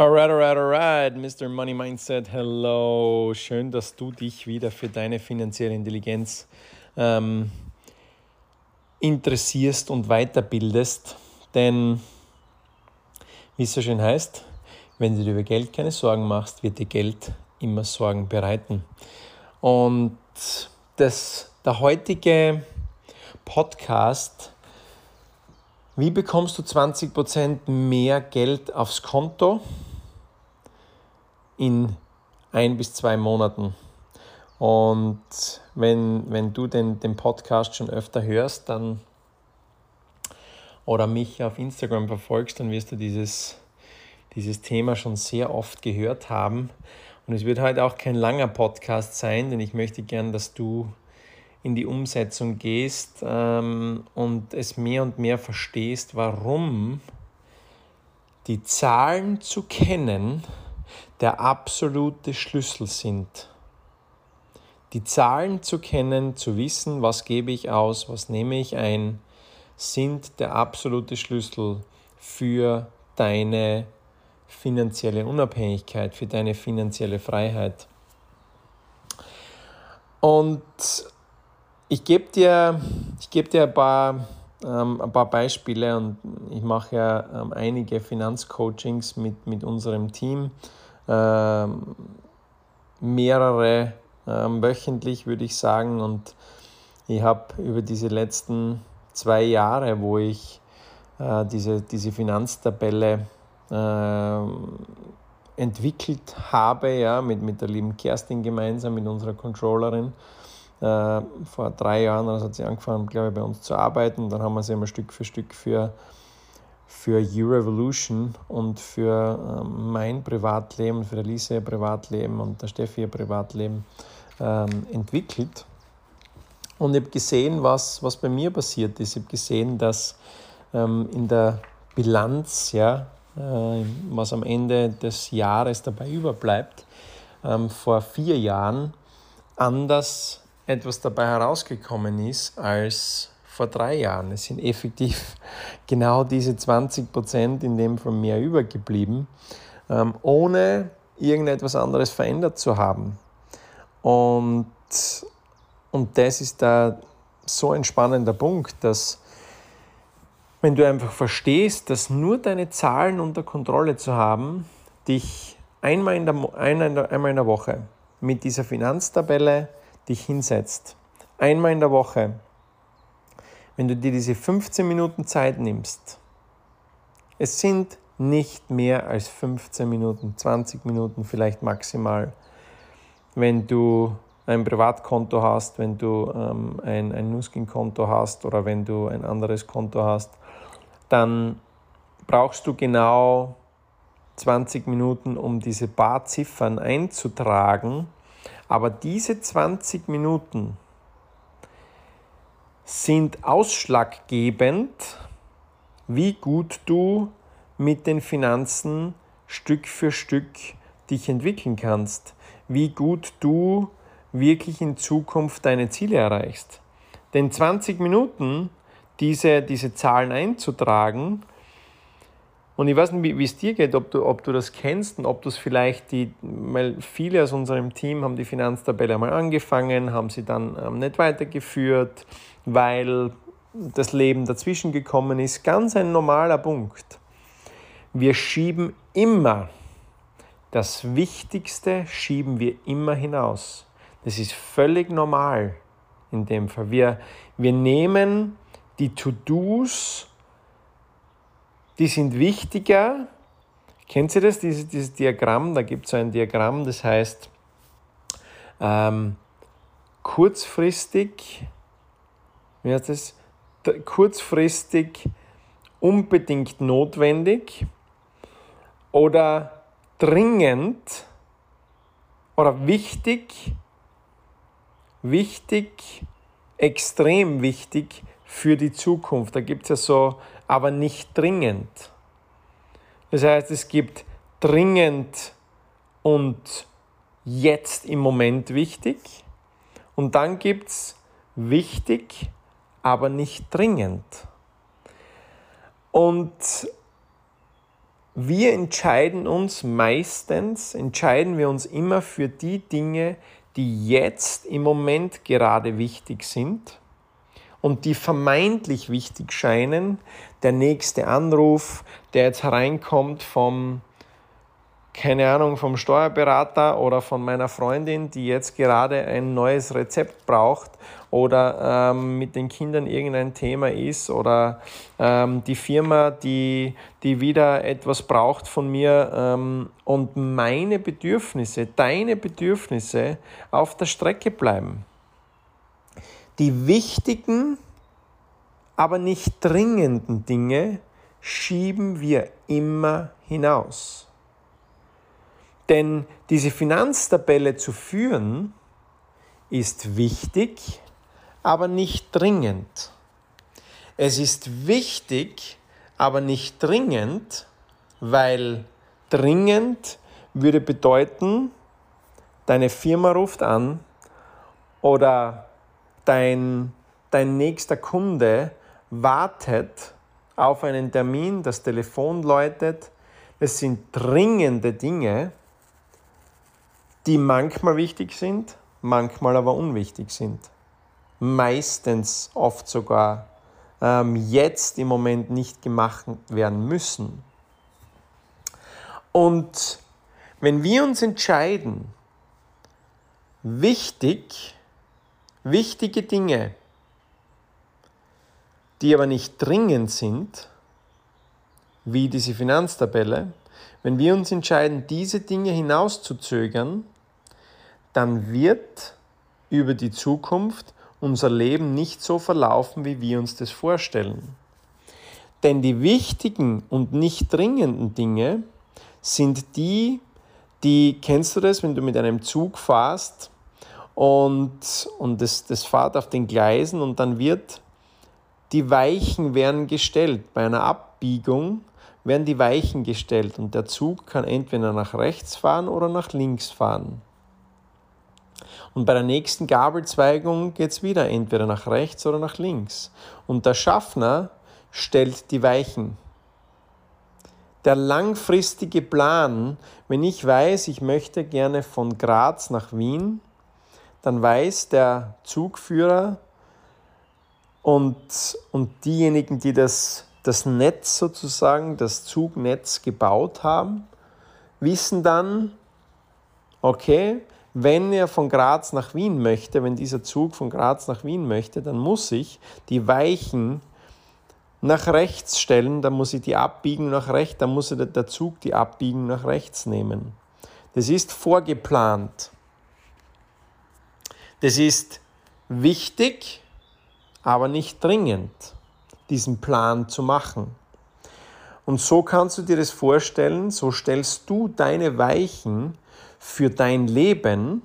Alright, alright, alright, Mr. Money Mindset, hello. Schön, dass du dich wieder für deine finanzielle Intelligenz ähm, interessierst und weiterbildest. Denn, wie es so schön heißt, wenn du dir über Geld keine Sorgen machst, wird dir Geld immer Sorgen bereiten. Und das, der heutige Podcast wie bekommst du 20% mehr Geld aufs Konto? In ein bis zwei Monaten. Und wenn, wenn du den, den Podcast schon öfter hörst, dann oder mich auf Instagram verfolgst, dann wirst du dieses, dieses Thema schon sehr oft gehört haben. Und es wird heute auch kein langer Podcast sein, denn ich möchte gern, dass du in die Umsetzung gehst ähm, und es mehr und mehr verstehst, warum die Zahlen zu kennen, der absolute Schlüssel sind. Die Zahlen zu kennen, zu wissen, was gebe ich aus, was nehme ich ein, sind der absolute Schlüssel für deine finanzielle Unabhängigkeit, für deine finanzielle Freiheit. Und ich gebe dir, ich gebe dir ein paar, ähm, ein paar Beispiele und ich mache ja ähm, einige Finanzcoachings mit, mit unserem Team mehrere ähm, wöchentlich, würde ich sagen. Und ich habe über diese letzten zwei Jahre, wo ich äh, diese, diese Finanztabelle äh, entwickelt habe, ja, mit, mit der lieben Kerstin gemeinsam, mit unserer Controllerin. Äh, vor drei Jahren also hat sie angefangen, glaube ich, bei uns zu arbeiten. Dann haben wir sie immer Stück für Stück für für U-Revolution und für ähm, mein Privatleben, für Elise ihr Privatleben und der Steffi ihr Privatleben ähm, entwickelt. Und ich habe gesehen, was, was bei mir passiert ist. Ich habe gesehen, dass ähm, in der Bilanz, ja, äh, was am Ende des Jahres dabei überbleibt, ähm, vor vier Jahren anders etwas dabei herausgekommen ist als vor drei Jahren. Es sind effektiv genau diese 20 Prozent in dem von mir übergeblieben, ähm, ohne irgendetwas anderes verändert zu haben. Und, und das ist da so ein spannender Punkt, dass wenn du einfach verstehst, dass nur deine Zahlen unter Kontrolle zu haben, dich einmal in der, einmal in der Woche mit dieser Finanztabelle dich hinsetzt, einmal in der Woche wenn du dir diese 15 Minuten Zeit nimmst, es sind nicht mehr als 15 Minuten, 20 Minuten vielleicht maximal, wenn du ein Privatkonto hast, wenn du ähm, ein, ein Nuskin-Konto hast oder wenn du ein anderes Konto hast, dann brauchst du genau 20 Minuten, um diese paar Ziffern einzutragen. Aber diese 20 Minuten sind ausschlaggebend, wie gut du mit den Finanzen Stück für Stück dich entwickeln kannst, wie gut du wirklich in Zukunft deine Ziele erreichst. Denn 20 Minuten, diese, diese Zahlen einzutragen, und ich weiß nicht, wie, es dir geht, ob du, ob du das kennst und ob du es vielleicht, die, weil viele aus unserem Team haben die Finanztabelle einmal angefangen, haben sie dann ähm, nicht weitergeführt, weil das Leben dazwischen gekommen ist. Ganz ein normaler Punkt. Wir schieben immer, das Wichtigste schieben wir immer hinaus. Das ist völlig normal in dem Fall. Wir, wir nehmen die To-Dos die sind wichtiger. Kennt ihr das, dieses, dieses Diagramm? Da gibt es so ein Diagramm, das heißt ähm, kurzfristig, wie heißt das? Kurzfristig unbedingt notwendig oder dringend oder wichtig, wichtig, extrem wichtig für die Zukunft. Da gibt es ja so aber nicht dringend. Das heißt, es gibt dringend und jetzt im Moment wichtig. Und dann gibt es wichtig, aber nicht dringend. Und wir entscheiden uns meistens, entscheiden wir uns immer für die Dinge, die jetzt im Moment gerade wichtig sind und die vermeintlich wichtig scheinen. Der nächste Anruf, der jetzt hereinkommt vom keine Ahnung, vom Steuerberater oder von meiner Freundin, die jetzt gerade ein neues Rezept braucht oder ähm, mit den Kindern irgendein Thema ist oder ähm, die Firma, die, die wieder etwas braucht von mir ähm, und meine Bedürfnisse, deine Bedürfnisse auf der Strecke bleiben. Die wichtigen, aber nicht dringenden Dinge schieben wir immer hinaus. Denn diese Finanztabelle zu führen ist wichtig, aber nicht dringend. Es ist wichtig, aber nicht dringend, weil dringend würde bedeuten, deine Firma ruft an oder dein, dein nächster Kunde wartet auf einen Termin, das Telefon läutet. Es sind dringende Dinge, die manchmal wichtig sind, manchmal aber unwichtig sind. Meistens oft sogar ähm, jetzt im Moment nicht gemacht werden müssen. Und wenn wir uns entscheiden, wichtig, wichtige Dinge, die aber nicht dringend sind, wie diese Finanztabelle, wenn wir uns entscheiden, diese Dinge hinauszuzögern, dann wird über die Zukunft unser Leben nicht so verlaufen, wie wir uns das vorstellen. Denn die wichtigen und nicht dringenden Dinge sind die, die, kennst du das, wenn du mit einem Zug fährst und, und das, das fährt auf den Gleisen und dann wird, die Weichen werden gestellt. Bei einer Abbiegung werden die Weichen gestellt und der Zug kann entweder nach rechts fahren oder nach links fahren. Und bei der nächsten Gabelzweigung geht es wieder entweder nach rechts oder nach links. Und der Schaffner stellt die Weichen. Der langfristige Plan, wenn ich weiß, ich möchte gerne von Graz nach Wien, dann weiß der Zugführer und, und diejenigen, die das, das Netz sozusagen, das Zugnetz gebaut haben, wissen dann, okay, wenn er von Graz nach Wien möchte, wenn dieser Zug von Graz nach Wien möchte, dann muss ich die Weichen nach rechts stellen, dann muss ich die Abbiegung nach rechts, dann muss der Zug die Abbiegung nach rechts nehmen. Das ist vorgeplant. Das ist wichtig, aber nicht dringend, diesen Plan zu machen. Und so kannst du dir das vorstellen, so stellst du deine Weichen für dein Leben,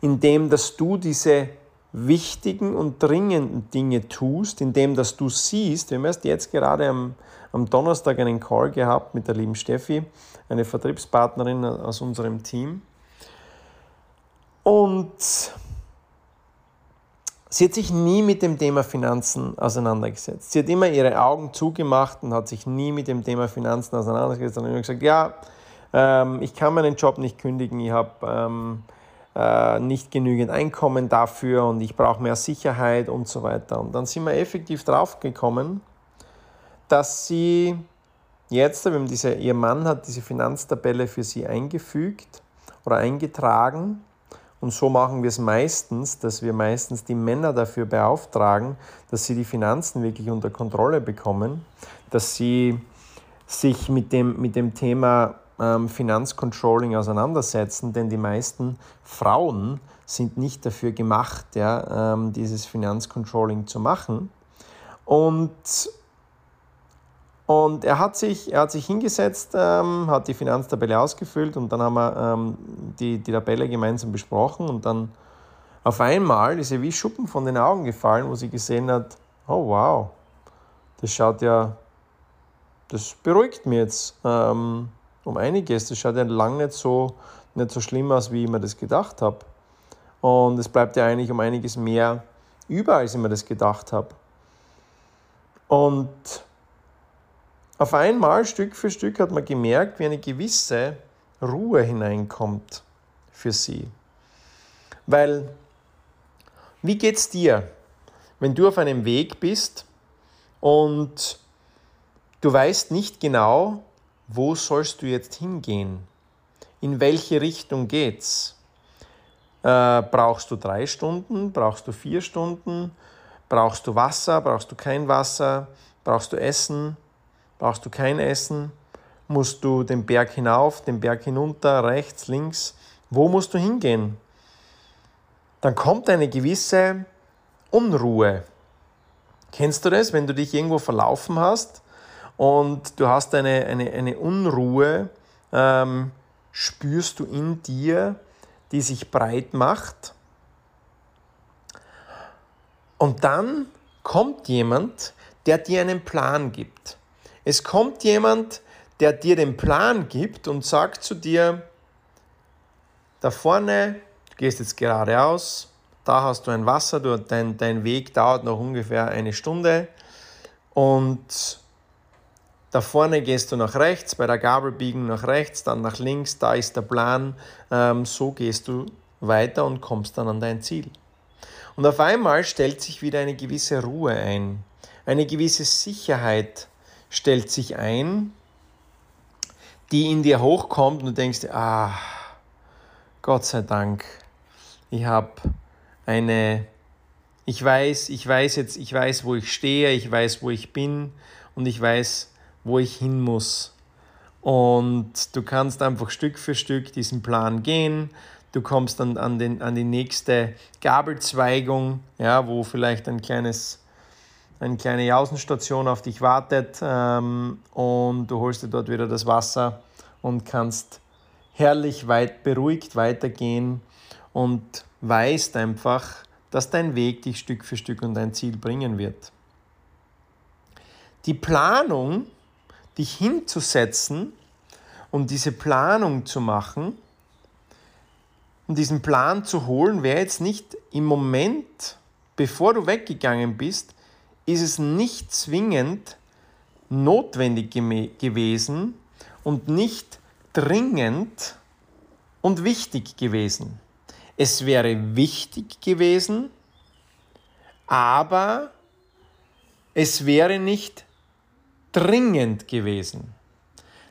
indem dass du diese wichtigen und dringenden Dinge tust, indem dass du siehst, wir haben erst jetzt gerade am, am Donnerstag einen Call gehabt mit der lieben Steffi, eine Vertriebspartnerin aus unserem Team. Und sie hat sich nie mit dem Thema Finanzen auseinandergesetzt. Sie hat immer ihre Augen zugemacht und hat sich nie mit dem Thema Finanzen auseinandergesetzt, sondern immer gesagt, ja, ähm, ich kann meinen Job nicht kündigen, ich habe ähm, äh, nicht genügend Einkommen dafür und ich brauche mehr Sicherheit und so weiter. Und dann sind wir effektiv draufgekommen, dass sie jetzt, diese, ihr Mann hat diese Finanztabelle für sie eingefügt oder eingetragen. Und so machen wir es meistens, dass wir meistens die Männer dafür beauftragen, dass sie die Finanzen wirklich unter Kontrolle bekommen, dass sie sich mit dem, mit dem Thema ähm, Finanzcontrolling auseinandersetzen, denn die meisten Frauen sind nicht dafür gemacht, ja, ähm, dieses Finanzcontrolling zu machen. Und, und er, hat sich, er hat sich hingesetzt, ähm, hat die Finanztabelle ausgefüllt und dann haben wir ähm, die, die Tabelle gemeinsam besprochen und dann auf einmal ist ihr wie Schuppen von den Augen gefallen, wo sie gesehen hat, oh wow, das schaut ja, das beruhigt mich jetzt. Ähm, um einiges. Das schaut ja lang nicht so, nicht so schlimm aus, wie ich mir das gedacht habe. Und es bleibt ja eigentlich um einiges mehr über, als ich mir das gedacht habe. Und, auf einmal, Stück für Stück, hat man gemerkt, wie eine gewisse Ruhe hineinkommt für sie. Weil, wie geht's dir, wenn du auf einem Weg bist und du weißt nicht genau, wo sollst du jetzt hingehen? In welche Richtung geht's? Äh, brauchst du drei Stunden? Brauchst du vier Stunden? Brauchst du Wasser? Brauchst du kein Wasser? Brauchst du Essen? Brauchst du kein Essen, musst du den Berg hinauf, den Berg hinunter, rechts, links. Wo musst du hingehen? Dann kommt eine gewisse Unruhe. Kennst du das, wenn du dich irgendwo verlaufen hast und du hast eine, eine, eine Unruhe, ähm, spürst du in dir, die sich breit macht? Und dann kommt jemand, der dir einen Plan gibt. Es kommt jemand, der dir den Plan gibt und sagt zu dir, da vorne, du gehst jetzt geradeaus, da hast du ein Wasser, du, dein, dein Weg dauert noch ungefähr eine Stunde und da vorne gehst du nach rechts, bei der Gabel biegen nach rechts, dann nach links, da ist der Plan, ähm, so gehst du weiter und kommst dann an dein Ziel. Und auf einmal stellt sich wieder eine gewisse Ruhe ein, eine gewisse Sicherheit stellt sich ein, die in dir hochkommt und du denkst, ah, Gott sei Dank, ich habe eine, ich weiß, ich weiß jetzt, ich weiß, wo ich stehe, ich weiß, wo ich bin und ich weiß, wo ich hin muss. Und du kannst einfach Stück für Stück diesen Plan gehen. Du kommst dann an, den, an die nächste Gabelzweigung, ja, wo vielleicht ein kleines eine kleine Außenstation auf dich wartet ähm, und du holst dir dort wieder das Wasser und kannst herrlich weit beruhigt weitergehen und weißt einfach, dass dein Weg dich Stück für Stück an dein Ziel bringen wird. Die Planung, dich hinzusetzen und diese Planung zu machen und diesen Plan zu holen, wäre jetzt nicht im Moment, bevor du weggegangen bist, ist es nicht zwingend notwendig gewesen und nicht dringend und wichtig gewesen. Es wäre wichtig gewesen, aber es wäre nicht dringend gewesen.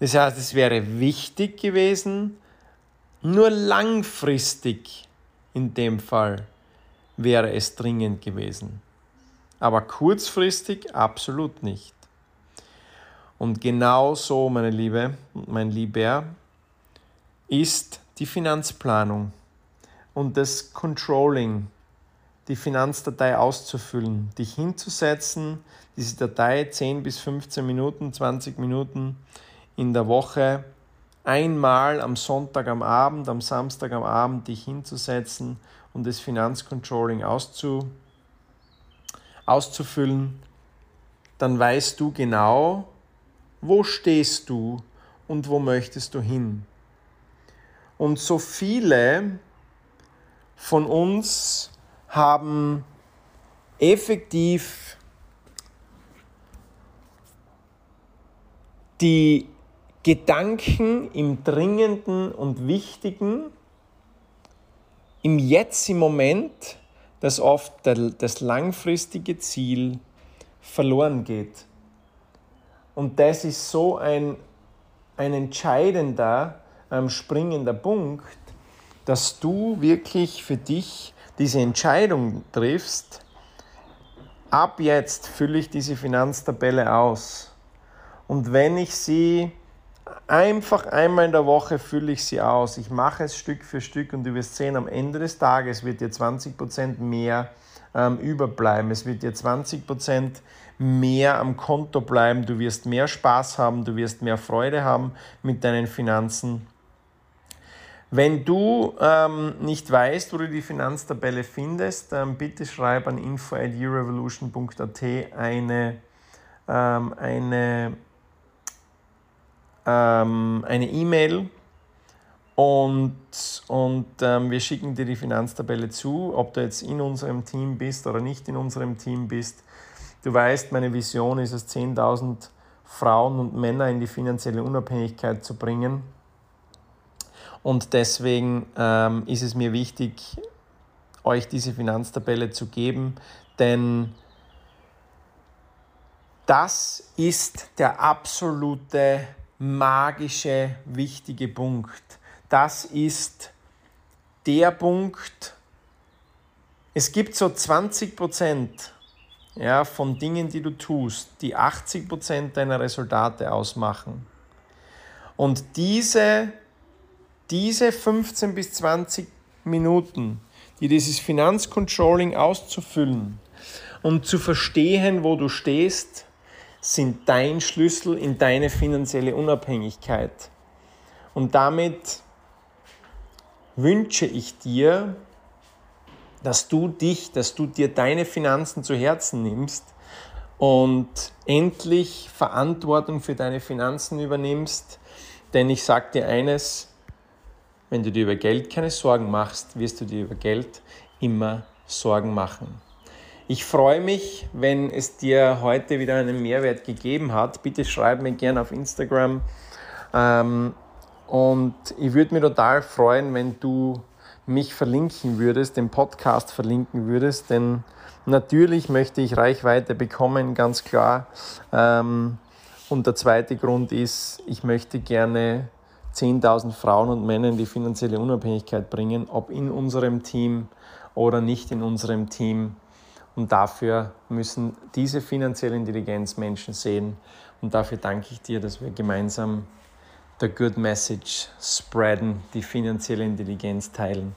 Das heißt, es wäre wichtig gewesen, nur langfristig in dem Fall wäre es dringend gewesen aber kurzfristig absolut nicht. Und genau so, meine Liebe mein Lieber, ist die Finanzplanung und das Controlling, die Finanzdatei auszufüllen, dich hinzusetzen, diese Datei 10 bis 15 Minuten, 20 Minuten in der Woche einmal am Sonntag am Abend, am Samstag am Abend dich hinzusetzen und das Finanzcontrolling auszufüllen auszufüllen, dann weißt du genau, wo stehst du und wo möchtest du hin. Und so viele von uns haben effektiv die Gedanken im Dringenden und Wichtigen im Jetzt, im Moment dass oft das langfristige Ziel verloren geht. Und das ist so ein, ein entscheidender, ähm, springender Punkt, dass du wirklich für dich diese Entscheidung triffst, ab jetzt fülle ich diese Finanztabelle aus. Und wenn ich sie Einfach einmal in der Woche fülle ich sie aus. Ich mache es Stück für Stück und du wirst sehen, am Ende des Tages wird dir 20% mehr ähm, überbleiben. Es wird dir 20% mehr am Konto bleiben. Du wirst mehr Spaß haben, du wirst mehr Freude haben mit deinen Finanzen. Wenn du ähm, nicht weißt, wo du die Finanztabelle findest, ähm, bitte schreib an info at eine, ähm, eine ähm, eine E-Mail und, und ähm, wir schicken dir die Finanztabelle zu, ob du jetzt in unserem Team bist oder nicht in unserem Team bist. Du weißt, meine Vision ist es, 10.000 Frauen und Männer in die finanzielle Unabhängigkeit zu bringen. Und deswegen ähm, ist es mir wichtig, euch diese Finanztabelle zu geben, denn das ist der absolute magische, wichtige Punkt. Das ist der Punkt, es gibt so 20 Prozent ja, von Dingen, die du tust, die 80 Prozent deiner Resultate ausmachen. Und diese, diese 15 bis 20 Minuten, die dieses Finanzcontrolling auszufüllen und zu verstehen, wo du stehst, sind dein Schlüssel in deine finanzielle Unabhängigkeit. Und damit wünsche ich dir, dass du dich, dass du dir deine Finanzen zu Herzen nimmst und endlich Verantwortung für deine Finanzen übernimmst. Denn ich sage dir eines, wenn du dir über Geld keine Sorgen machst, wirst du dir über Geld immer Sorgen machen. Ich freue mich, wenn es dir heute wieder einen Mehrwert gegeben hat. Bitte schreib mir gerne auf Instagram. Ähm, und ich würde mich total freuen, wenn du mich verlinken würdest, den Podcast verlinken würdest, denn natürlich möchte ich Reichweite bekommen, ganz klar. Ähm, und der zweite Grund ist, ich möchte gerne 10.000 Frauen und Männer in die finanzielle Unabhängigkeit bringen, ob in unserem Team oder nicht in unserem Team. Und dafür müssen diese finanzielle Intelligenz Menschen sehen. Und dafür danke ich dir, dass wir gemeinsam the good message spreaden, die finanzielle Intelligenz teilen.